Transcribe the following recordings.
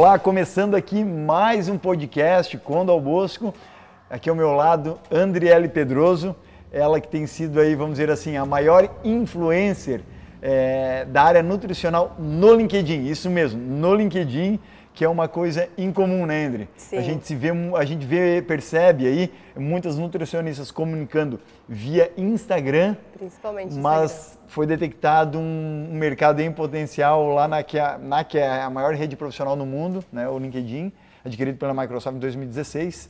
Olá, começando aqui mais um podcast Condo ao Bosco. Aqui ao meu lado, Andriele Pedroso, ela que tem sido aí, vamos dizer assim, a maior influencer é, da área nutricional no LinkedIn. Isso mesmo, no LinkedIn que é uma coisa incomum, né, André? Sim. A gente se vê, a gente vê, percebe aí muitas nutricionistas comunicando via Instagram, principalmente. Mas Instagram. foi detectado um, mercado em potencial lá na que, é, na que é a maior rede profissional no mundo, né, o LinkedIn, adquirido pela Microsoft em 2016.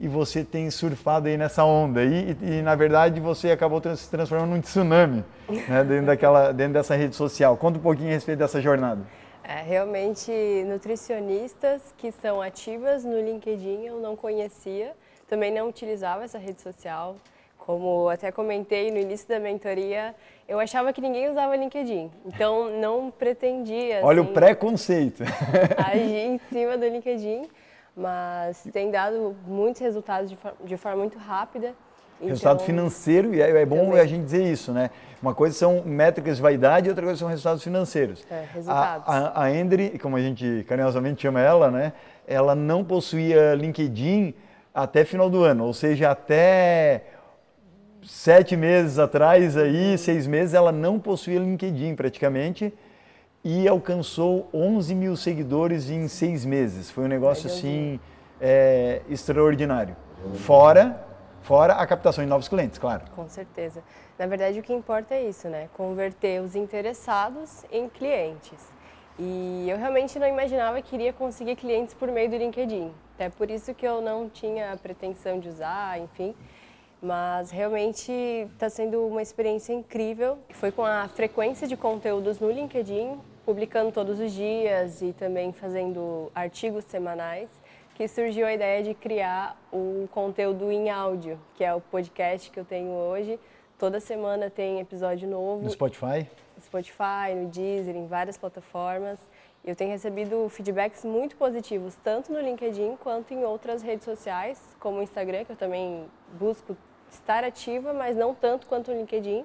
E você tem surfado aí nessa onda aí, e, e na verdade você acabou se transformando num tsunami né, dentro, daquela, dentro dessa rede social. Conta um pouquinho a respeito dessa jornada. É, realmente, nutricionistas que são ativas no LinkedIn eu não conhecia, também não utilizava essa rede social. Como até comentei no início da mentoria, eu achava que ninguém usava LinkedIn, então não pretendia. Assim, Olha o preconceito. agir em cima do LinkedIn, mas tem dado muitos resultados de, de forma muito rápida. Resultado então, financeiro, e é, é bom também. a gente dizer isso, né? Uma coisa são métricas de vaidade e outra coisa são resultados financeiros. É, resultados. A, a, a como a gente carinhosamente chama ela, né? Ela não possuía LinkedIn até final do ano, ou seja, até sete meses atrás, aí, seis meses, ela não possuía LinkedIn praticamente e alcançou 11 mil seguidores em seis meses. Foi um negócio assim é, extraordinário. Fora Fora a captação de novos clientes, claro. Com certeza. Na verdade, o que importa é isso, né? Converter os interessados em clientes. E eu realmente não imaginava que iria conseguir clientes por meio do LinkedIn. Até por isso que eu não tinha a pretensão de usar, enfim. Mas realmente está sendo uma experiência incrível. Foi com a frequência de conteúdos no LinkedIn, publicando todos os dias e também fazendo artigos semanais que surgiu a ideia de criar o conteúdo em áudio, que é o podcast que eu tenho hoje. Toda semana tem episódio novo. No Spotify? No Spotify, no Deezer, em várias plataformas. Eu tenho recebido feedbacks muito positivos, tanto no LinkedIn quanto em outras redes sociais, como o Instagram, que eu também busco estar ativa, mas não tanto quanto o LinkedIn,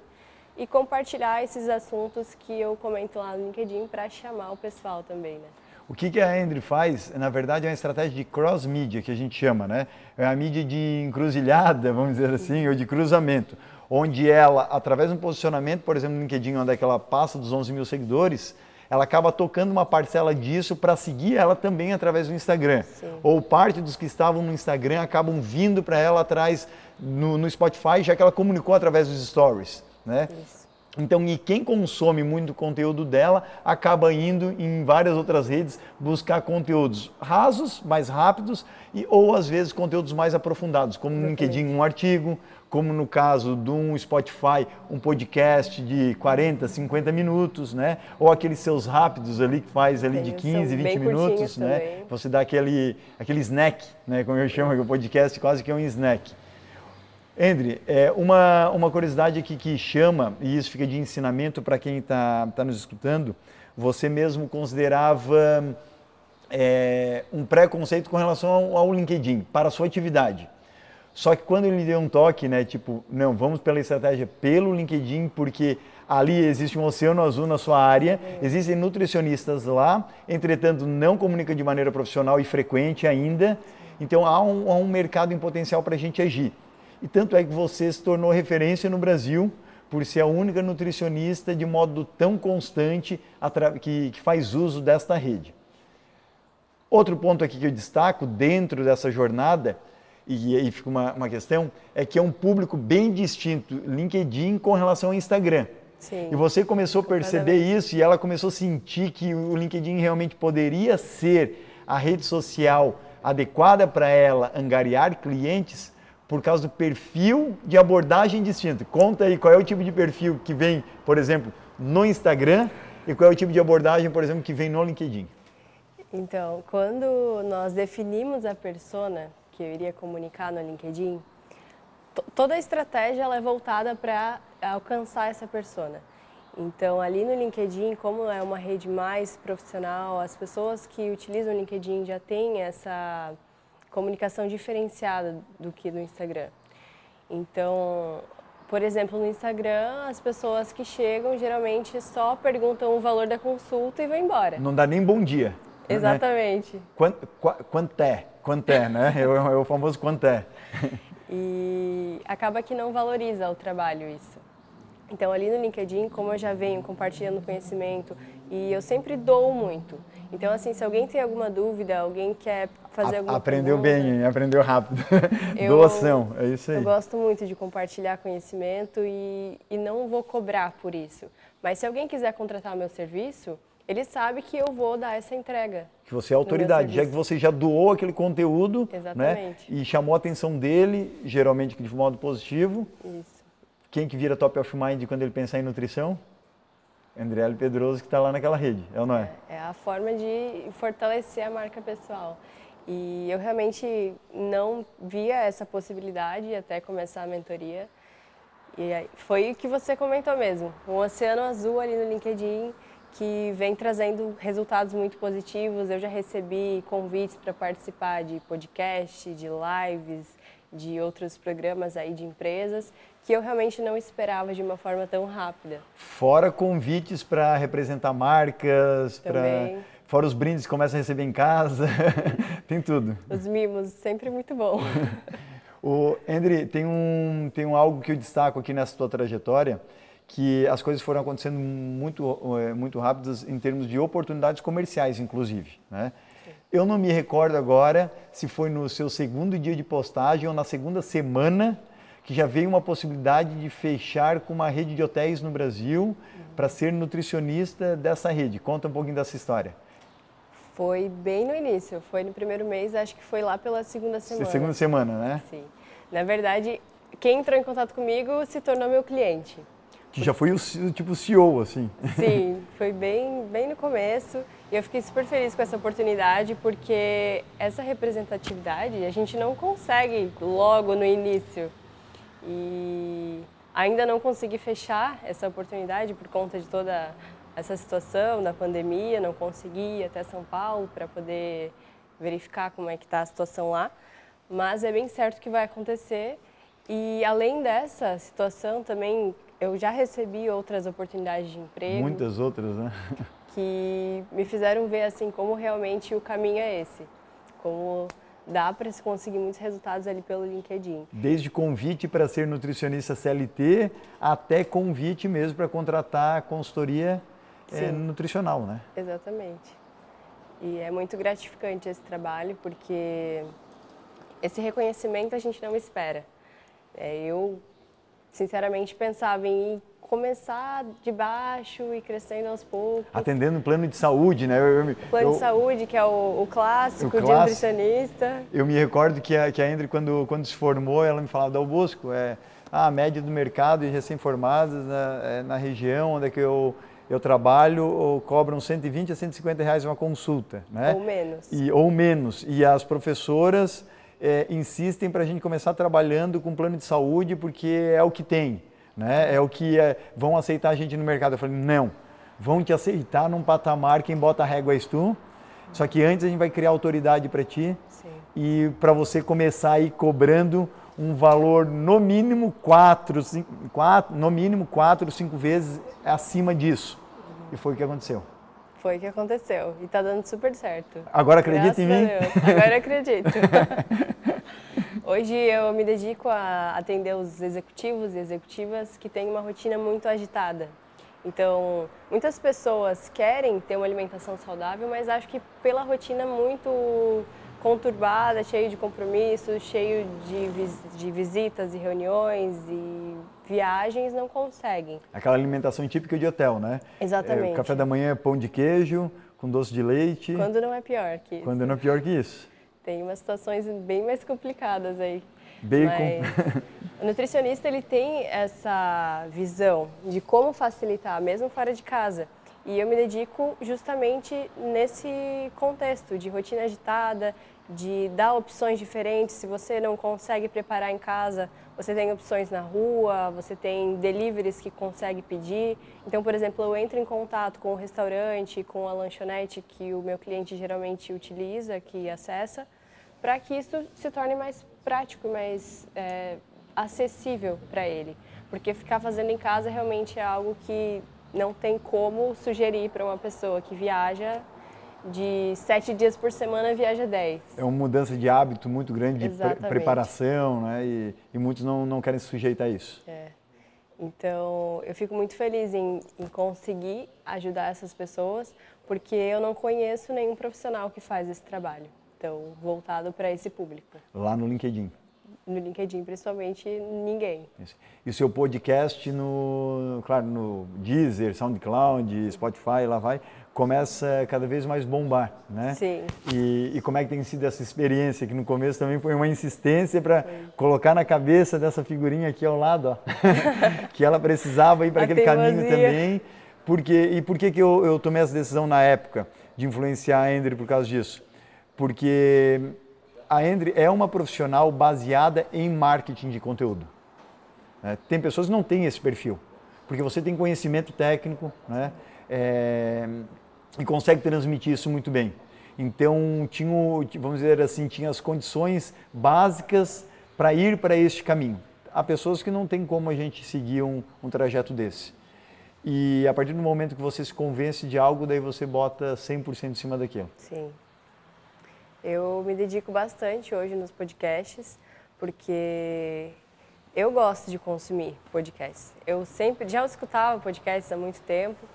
e compartilhar esses assuntos que eu comento lá no LinkedIn para chamar o pessoal também, né? O que, que a Endre faz, na verdade, é uma estratégia de cross-mídia, que a gente chama, né? É a mídia de encruzilhada, vamos dizer assim, ou de cruzamento, onde ela, através de um posicionamento, por exemplo, no LinkedIn, onde é ela passa dos 11 mil seguidores, ela acaba tocando uma parcela disso para seguir ela também através do Instagram. Sim. Ou parte dos que estavam no Instagram acabam vindo para ela atrás no, no, Spotify, já que ela comunicou através dos stories, né? Isso. Então, e quem consome muito conteúdo dela acaba indo em várias outras redes buscar conteúdos rasos, mais rápidos, e, ou às vezes conteúdos mais aprofundados, como no LinkedIn um artigo, como no caso de um Spotify, um podcast de 40, 50 minutos, né? Ou aqueles seus rápidos ali que faz ali Sim, de 15, 20 minutos, né? Também. Você dá aquele, aquele snack, né? Como eu chamo, o podcast quase que é um snack. Endre, é, uma, uma curiosidade aqui que chama, e isso fica de ensinamento para quem está tá nos escutando, você mesmo considerava é, um preconceito com relação ao, ao, LinkedIn, para a sua atividade. Só que quando ele deu um toque, né, tipo, não, vamos pela estratégia pelo LinkedIn, porque ali existe um oceano azul na sua área, existem nutricionistas lá, entretanto não comunica de maneira profissional e frequente ainda, então há um, há um mercado em potencial para a gente agir. E tanto é que você se tornou referência no Brasil por ser a única nutricionista de modo tão constante que, que faz uso desta rede. Outro ponto aqui que eu destaco dentro dessa jornada, e aí fica uma, uma questão, é que é um público bem distinto, LinkedIn com relação ao Instagram. Sim. E você começou a perceber isso e ela começou a sentir que o LinkedIn realmente poderia ser a rede social adequada para ela angariar clientes por causa do perfil de abordagem distinto. Conta aí qual é o tipo de perfil que vem, por exemplo, no Instagram e qual é o tipo de abordagem, por exemplo, que vem no LinkedIn. Então, quando nós definimos a persona que eu iria comunicar no LinkedIn, toda a estratégia ela é voltada para alcançar essa persona. Então, ali no LinkedIn, como é uma rede mais profissional, as pessoas que utilizam o LinkedIn já têm essa comunicação diferenciada do que no Instagram. Então, por exemplo, no Instagram, as pessoas que chegam geralmente só perguntam o valor da consulta e vão embora. Não dá nem bom dia. Exatamente. Né? Quanto, quanto é? Quanto é, né? É o, é o famoso quanto é. E acaba que não valoriza o trabalho isso. Então, ali no LinkedIn, como eu já venho compartilhando conhecimento e eu sempre dou muito. Então, assim, se alguém tem alguma dúvida, alguém quer fazer alguma Aprendeu pergunta, bem, aprendeu rápido. Eu, Doação, é isso aí. Eu gosto muito de compartilhar conhecimento e, e não vou cobrar por isso. Mas se alguém quiser contratar meu serviço, ele sabe que eu vou dar essa entrega. Que você é autoridade, já que você já doou aquele conteúdo né, e chamou a atenção dele, geralmente de modo positivo. Isso. Quem que vira top of mind quando ele pensar em nutrição? Andriele Pedroso, que está lá naquela rede, é ou não é? é? É a forma de fortalecer a marca pessoal. E eu realmente não via essa possibilidade até começar a mentoria. E foi o que você comentou mesmo, um oceano azul ali no LinkedIn que vem trazendo resultados muito positivos. Eu já recebi convites para participar de podcast, de lives, de outros programas aí de empresas que eu realmente não esperava de uma forma tão rápida. Fora convites para representar marcas, para fora os brindes que começam a receber em casa, tem tudo. Os mimos, sempre muito bom. o André, tem um tem um algo que eu destaco aqui nessa tua trajetória, que as coisas foram acontecendo muito eh, muito rápidas em termos de oportunidades comerciais, inclusive, né? Eu não me recordo agora se foi no seu segundo dia de postagem ou na segunda semana que já veio uma possibilidade de fechar com uma rede de hotéis no Brasil uhum. para ser nutricionista dessa rede. Conta um pouquinho dessa história. Foi bem no início, foi no primeiro mês, acho que foi lá pela segunda semana. Segunda semana, né? Sim. Na verdade, quem entrou em contato comigo se tornou meu cliente. Que já foi o tipo CEO, assim. Sim, foi bem, bem no começo. E eu fiquei super feliz com essa oportunidade, porque essa representatividade a gente não consegue logo no início. E ainda não consegui fechar essa oportunidade por conta de toda essa situação da pandemia, não consegui ir até São Paulo para poder verificar como é que está a situação lá, mas é bem certo que vai acontecer. E além dessa situação também eu já recebi outras oportunidades de emprego. Muitas outras, né? Que me fizeram ver assim como realmente o caminho é esse, como dá para se conseguir muitos resultados ali pelo LinkedIn. Desde convite para ser nutricionista CLT até convite mesmo para contratar consultoria é, nutricional, né? Exatamente. E é muito gratificante esse trabalho porque esse reconhecimento a gente não espera. É, eu, sinceramente, pensava em começar de baixo e crescendo aos poucos. Atendendo um plano de saúde, né? Eu, eu, plano eu, de saúde, que é o, o clássico, o clássico de nutricionista. Eu me recordo que a, que a quando, quando se formou, ela me falava, Dal Bosco, é a média do mercado de recém-formados na, é, na região onde é que eu, eu trabalho cobram 120 a 150 reais uma consulta, né? Ou menos. E, ou menos. E as professoras é, insistem para a gente começar trabalhando com plano de saúde porque é o que tem né? É o que é, vão aceitar a gente no mercado. Eu falei, não, vão te aceitar num patamar, quem bota a régua és tu. Só que antes a gente vai criar autoridade para ti Sim. e para você começar aí cobrando um valor no mínimo quatro, cinco, quatro, no mínimo quatro, cinco vezes acima disso. E foi o que aconteceu. Foi o que aconteceu e está dando super certo. Agora acredita em mim? Agora acredito. Hoje eu me dedico a atender os executivos e executivas que têm uma rotina muito agitada. Então, muitas pessoas querem ter uma alimentação saudável, mas acho que pela rotina muito conturbada, cheio de compromissos, cheio de, vis de visitas e reuniões e viagens, não conseguem. Aquela alimentação típica de hotel, né? Exatamente. É, café da manhã é pão de queijo com doce de leite. Quando não é pior que isso. Quando não é pior que isso. Tem umas situações bem mais complicadas aí. Bem Mas o nutricionista ele tem essa visão de como facilitar, mesmo fora de casa. E eu me dedico justamente nesse contexto de rotina agitada, de dar opções diferentes. Se você não consegue preparar em casa, você tem opções na rua, você tem deliveries que consegue pedir. Então, por exemplo, eu entro em contato com o restaurante, com a lanchonete que o meu cliente geralmente utiliza, que acessa, para que isso se torne mais prático, mais é, acessível para ele. Porque ficar fazendo em casa realmente é algo que não tem como sugerir para uma pessoa que viaja de sete dias por semana viaja dez. É uma mudança de hábito muito grande, de pre preparação, né? E, e, muitos não, não querem se sujeitar a isso. É. Então, eu fico muito feliz em, em conseguir ajudar essas pessoas, porque eu não conheço nenhum profissional que faz esse trabalho. Então, voltado para esse público. Lá no LinkedIn no LinkedIn, principalmente, ninguém. Isso. E o seu podcast no, claro, no Deezer, SoundCloud, Spotify, lá vai, começa cada vez mais bombar, né? Sim. E, e, como é que tem sido essa experiência, que no começo também foi uma insistência para colocar na cabeça dessa figurinha aqui ao lado, ó, que ela precisava ir para aquele caminho também. Porque, e por que, que eu, eu tomei essa decisão na época de influenciar a Ender por causa disso? Porque a Endre é uma profissional baseada em marketing de conteúdo. É, tem pessoas que não têm esse perfil, porque você tem conhecimento técnico né, é, e consegue transmitir isso muito bem. Então, tinha, vamos dizer assim, tinha as condições básicas para ir para este caminho. Há pessoas que não tem como a gente seguir um, um trajeto desse. E a partir do momento que você se convence de algo, daí você bota 100% em cima daquilo. Sim. Eu me dedico bastante hoje nos podcasts, porque eu gosto de consumir podcasts. Eu sempre já escutava podcasts há muito tempo,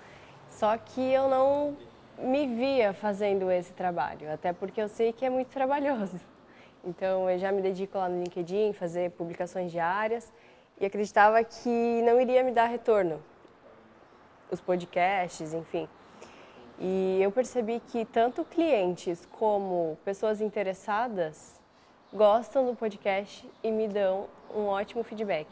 só que eu não me via fazendo esse trabalho, até porque eu sei que é muito trabalhoso. Então eu já me dedico lá no LinkedIn, fazer publicações diárias e acreditava que não iria me dar retorno. Os podcasts, enfim. E eu percebi que tanto clientes como pessoas interessadas gostam do podcast e me dão um ótimo feedback.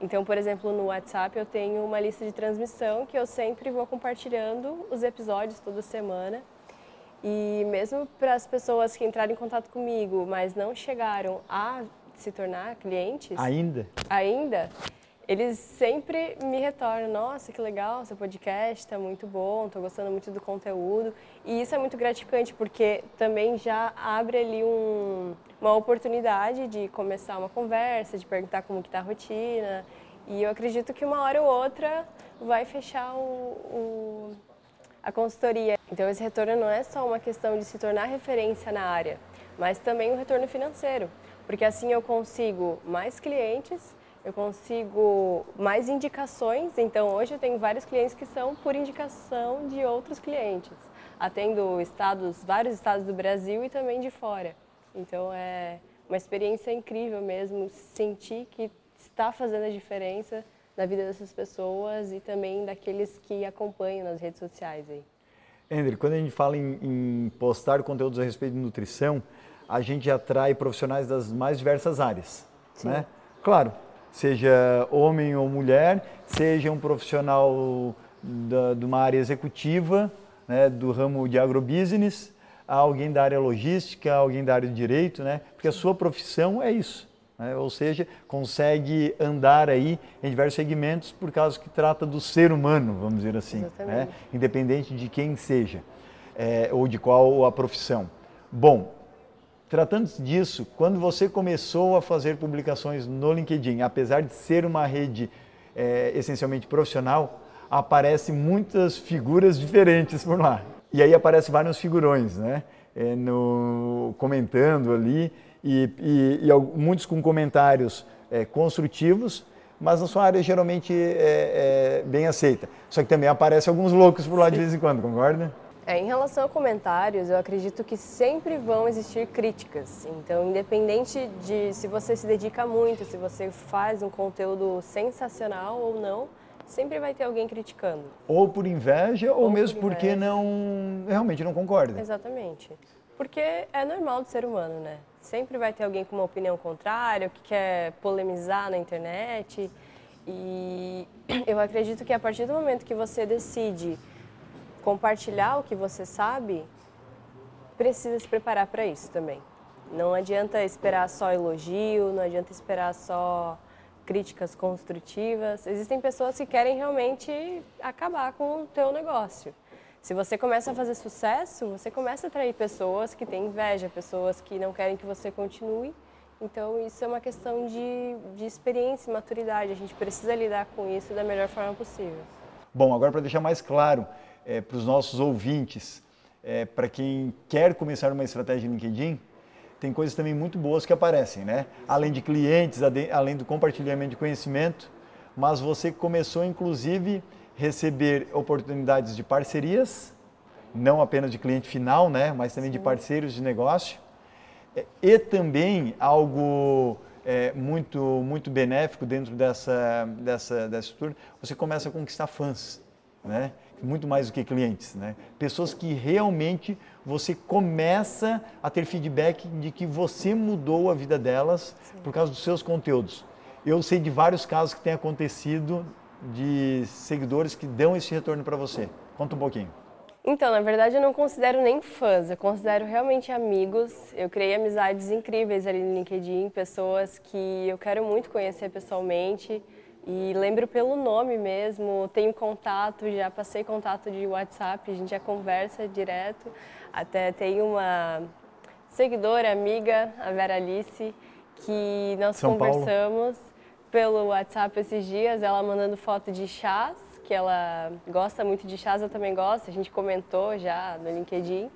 Então, por exemplo, no WhatsApp eu tenho uma lista de transmissão que eu sempre vou compartilhando os episódios toda semana. E mesmo para as pessoas que entraram em contato comigo, mas não chegaram a se tornar clientes. Ainda? Ainda eles sempre me retornam, nossa, que legal, seu podcast está muito bom, estou gostando muito do conteúdo. E isso é muito gratificante, porque também já abre ali um, uma oportunidade de começar uma conversa, de perguntar como está a rotina. E eu acredito que uma hora ou outra vai fechar o, o, a consultoria. Então esse retorno não é só uma questão de se tornar referência na área, mas também o retorno financeiro. Porque assim eu consigo mais clientes eu consigo mais indicações. Então, hoje eu tenho vários clientes que são por indicação de outros clientes, atendo estados, vários estados do Brasil e também de fora. Então, é uma experiência incrível mesmo sentir que está fazendo a diferença na vida dessas pessoas e também daqueles que acompanham nas redes sociais aí. Ender, quando a gente fala em, em postar conteúdos a respeito de nutrição, a gente atrai profissionais das mais diversas áreas, Sim. né? Claro, seja homem ou mulher, seja um profissional da, de uma área executiva, né, do ramo de agrobusiness, alguém da área logística, alguém da área de direito, né, porque a sua profissão é isso. Né, ou seja, consegue andar aí em diversos segmentos por causa que trata do ser humano, vamos dizer assim, né, independente de quem seja é, ou de qual a profissão. Bom, Tratando disso, quando você começou a fazer publicações no LinkedIn, apesar de ser uma rede é, essencialmente profissional, aparecem muitas figuras diferentes por lá. E aí aparecem vários figurões, né? É, no, comentando ali, e, e, e muitos com comentários é, construtivos, mas na sua área geralmente é, é, bem aceita. Só que também aparecem alguns loucos por lá de vez em quando, concorda? É, em relação a comentários, eu acredito que sempre vão existir críticas. Então, independente de se você se dedica muito, se você faz um conteúdo sensacional ou não, sempre vai ter alguém criticando. Ou por inveja, ou, ou mesmo por porque não realmente não concorda. Exatamente. Porque é normal do ser humano, né? Sempre vai ter alguém com uma opinião contrária, que quer polemizar na internet. E eu acredito que a partir do momento que você decide compartilhar o que você sabe, precisa se preparar para isso também. Não adianta esperar só elogio, não adianta esperar só críticas construtivas. Existem pessoas que querem realmente acabar com o teu negócio. Se você começa a fazer sucesso, você começa a atrair pessoas que têm inveja, pessoas que não querem que você continue. Então, isso é uma questão de, de experiência e maturidade. A gente precisa lidar com isso da melhor forma possível. Bom, agora para deixar mais claro, é, para os nossos ouvintes. é, para quem quer começar uma estratégia LinkedIn, tem coisas também muito boas que aparecem, né? Além de clientes, além do compartilhamento de conhecimento, mas você começou inclusive receber oportunidades de parcerias, não apenas de cliente final, né? Mas também Sim. de parceiros de negócio é, e também algo é, muito muito benéfico dentro dessa dessa dessa estrutura, você começa a conquistar fãs, né? Muito mais do que clientes, né? Pessoas que realmente você começa a ter feedback de que você mudou a vida delas Sim. por causa dos seus conteúdos. Eu sei de vários casos que tem acontecido de seguidores que dão esse retorno para você. Conta um pouquinho. Então, na verdade, eu não considero nem fãs, eu considero realmente amigos. Eu criei amizades incríveis ali no LinkedIn, pessoas que eu quero muito conhecer pessoalmente. E lembro pelo nome mesmo, tenho contato, já passei contato de WhatsApp, a gente já conversa direto. Até tenho uma seguidora, amiga, a Vera Alice, que nós São conversamos Paulo. pelo WhatsApp esses dias, ela mandando foto de chás, que ela gosta muito de chás, eu também gosto, a gente comentou já no LinkedIn.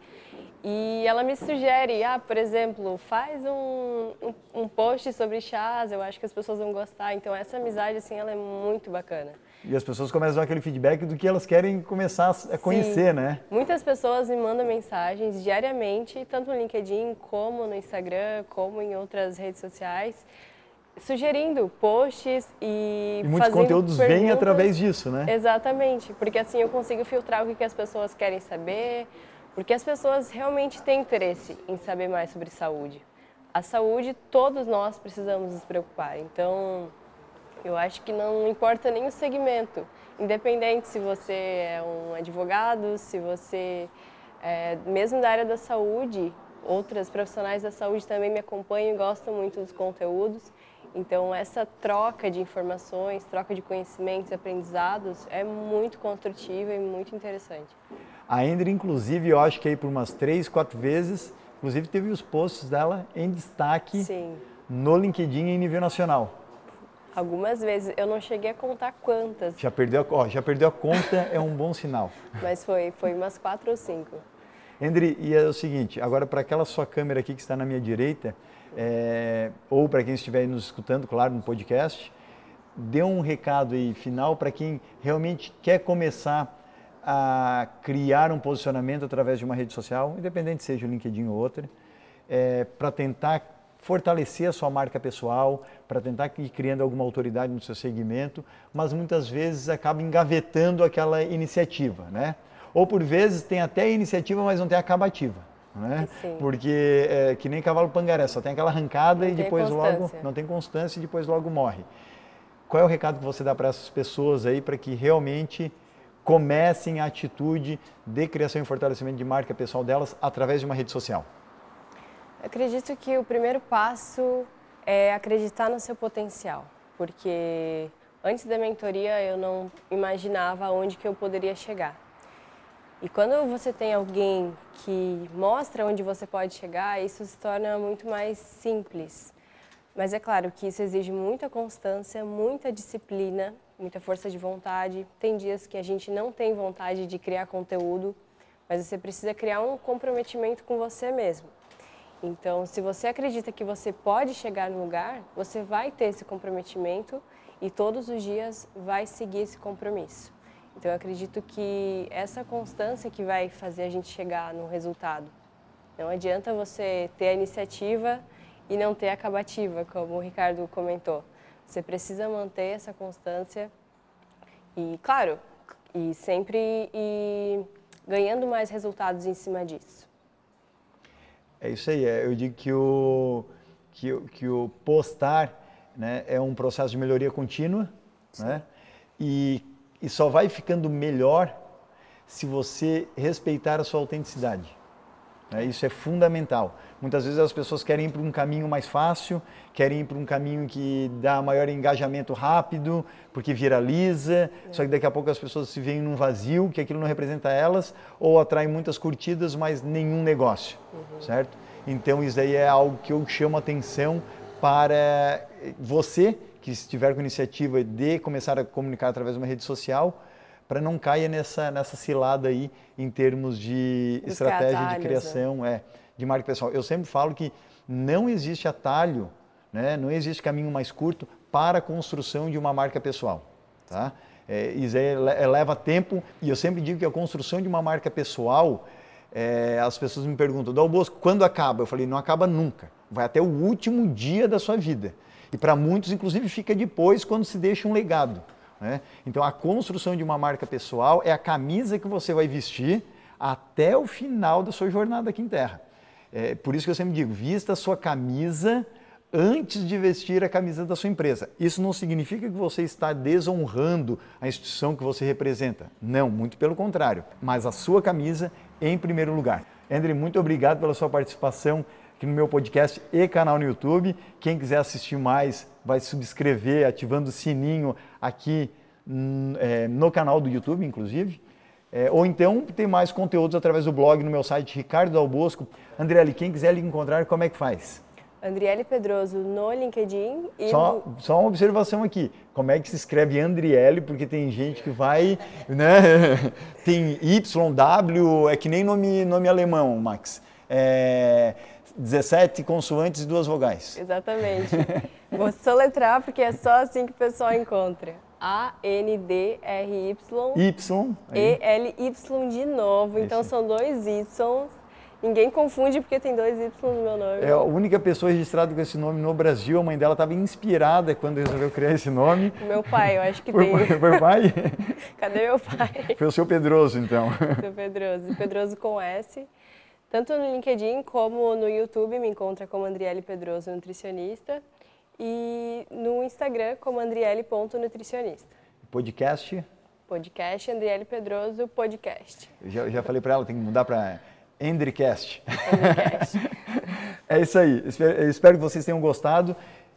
E ela me sugere, ah, por exemplo, faz um, um, um, post sobre chás, eu acho que as pessoas vão gostar. Então essa amizade, assim, ela é muito bacana. E as pessoas começam a dar aquele feedback do que elas querem começar a conhecer, Sim. né? Muitas pessoas me mandam mensagens diariamente, tanto no LinkedIn, como no Instagram, como em outras redes sociais, sugerindo posts e, e muitos conteúdos perguntas. vêm através disso, né? Exatamente, porque assim eu consigo filtrar o que as pessoas querem saber, porque as pessoas realmente têm interesse em saber mais sobre saúde. A saúde, todos nós precisamos nos preocupar. Então, eu acho que não importa nem o segmento, independente se você é um advogado, se você é mesmo da área da saúde, outras profissionais da saúde também me acompanham e gostam muito dos conteúdos. Então, essa troca de informações, troca de conhecimentos, aprendizados é muito construtiva e muito interessante. A Ender, inclusive, eu acho que aí por umas três, quatro vezes, inclusive teve os posts dela em destaque Sim. no LinkedIn em nível nacional. Algumas vezes, eu não cheguei a contar quantas. Já perdeu, ó, já perdeu a conta, é um bom sinal. Mas foi, foi umas quatro ou cinco. Endre, e é o seguinte, agora para aquela sua câmera aqui que está na minha direita, é, ou para quem estiver nos escutando, claro, no podcast, dê um recado aí final para quem realmente quer começar a criar um posicionamento através de uma rede social, independente seja o LinkedIn ou outra, é, para tentar fortalecer a sua marca pessoal, para tentar ir criando alguma autoridade no seu segmento, mas muitas vezes acaba engavetando aquela iniciativa, né? Ou por vezes tem até iniciativa, mas não tem acabativa. Né? Porque é que nem cavalo pangaré, só tem aquela arrancada não e depois logo não tem constância e depois logo morre. Qual é o recado que você dá para essas pessoas aí para que realmente comecem a atitude de criação e fortalecimento de marca pessoal delas através de uma rede social? acredito que o primeiro passo é acreditar no seu potencial, porque antes da mentoria eu não imaginava onde que eu poderia chegar. E quando você tem alguém que mostra onde você pode chegar, isso se torna muito mais simples. Mas é claro que isso exige muita constância, muita disciplina, muita força de vontade. Tem dias que a gente não tem vontade de criar conteúdo, mas você precisa criar um comprometimento com você mesmo. Então, se você acredita que você pode chegar no lugar, você vai ter esse comprometimento e todos os dias vai seguir esse compromisso. Então, eu acredito que essa constância que vai fazer a gente chegar no resultado. Não adianta você ter a iniciativa e não ter a acabativa, como o Ricardo comentou. Você precisa manter essa constância e, claro, e sempre e ganhando mais resultados em cima disso. É isso aí. É, eu digo que o, que, que o postar né, é um processo de melhoria contínua, né? E e só vai ficando melhor se você respeitar a sua autenticidade. É, isso é fundamental. Muitas vezes as pessoas querem ir para um caminho mais fácil, querem ir para um caminho que dá maior engajamento rápido, porque viraliza, é. só que daqui a pouco as pessoas se veem num vazio, que aquilo não representa elas, ou atrai muitas curtidas, mas nenhum negócio, uhum. certo? Então isso aí é algo que eu chamo atenção para você que estiver com iniciativa de começar a comunicar através de uma rede social, para não caia nessa, nessa cilada aí em termos de Buscar estratégia atalhos, de criação, é, de marca pessoal. Eu sempre falo que não existe atalho, né, não existe caminho mais curto para a construção de uma marca pessoal. Tá? É, isso le- leva tempo e eu sempre digo que a construção de uma marca pessoal, é, as pessoas me perguntam, Dal Bosco, quando acaba? Eu falei, não acaba nunca. Vai até o último dia da sua vida. E para muitos, inclusive, fica depois quando se deixa um legado. Né? Então, a construção de uma marca pessoal é a camisa que você vai vestir até o final da sua jornada aqui em Terra. É, por isso que eu sempre digo, vista a sua camisa antes de vestir a camisa da sua empresa. Isso não significa que você está desonrando a instituição que você representa. Não, muito pelo contrário. Mas a sua camisa em primeiro lugar. André, muito obrigado pela sua participação aqui no meu podcast e canal no YouTube. Quem quiser assistir mais, vai subscrever, ativando o sininho aqui hum, é, no canal do YouTube, inclusive. É, ou então tem mais conteúdos através do blog no meu site Ricardo Dal Bosco. Andriele, quem quiser lhe encontrar, como é que faz? Andriele Pedroso no LinkedIn e Só, só uma observação aqui. Como é que se escreve Andriele? Porque tem gente que vai, né? Tem YW, é que nem nome, nome alemão, Max. É 17 consoantes e duas vogais. Exatamente. Vou soletrar porque é só assim que o pessoal encontra. A-N-D-R-Y Y. E-L-Y de novo. Então Esse. são dois Ys. Ninguém confunde porque tem dois Y no meu nome. É a única pessoa registrada com esse nome no Brasil. A mãe dela estava inspirada quando resolveu criar esse nome. Meu pai, eu acho que Por, tem. por pai? Cadê meu pai? Foi o seu Pedroso, então. Seu Pedroso. Pedroso com S. Tanto no LinkedIn como no YouTube me encontra como Andriele Pedroso Nutricionista. E no Instagram como andriele.nutricionista. Podcast, Podcast Andriele Pedroso Podcast. eu já, já falei para ela, tem que mudar para Endricast. Podcast. É isso aí. Espero, espero que vocês tenham gostado.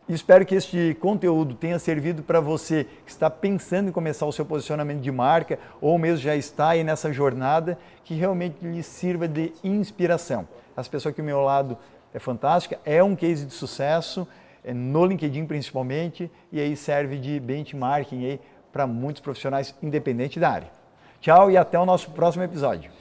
Espero que este conteúdo tenha servido para você que está pensando em começar o seu posicionamento de marca ou mesmo já está aí nessa jornada, que realmente lhe sirva de inspiração. As pessoas aqui ao meu lado é fantástica, é um case de sucesso, é no LinkedIn principalmente, e aí serve de benchmarking aí para muitos profissionais independente da área. Tchau e até o nosso próximo episódio.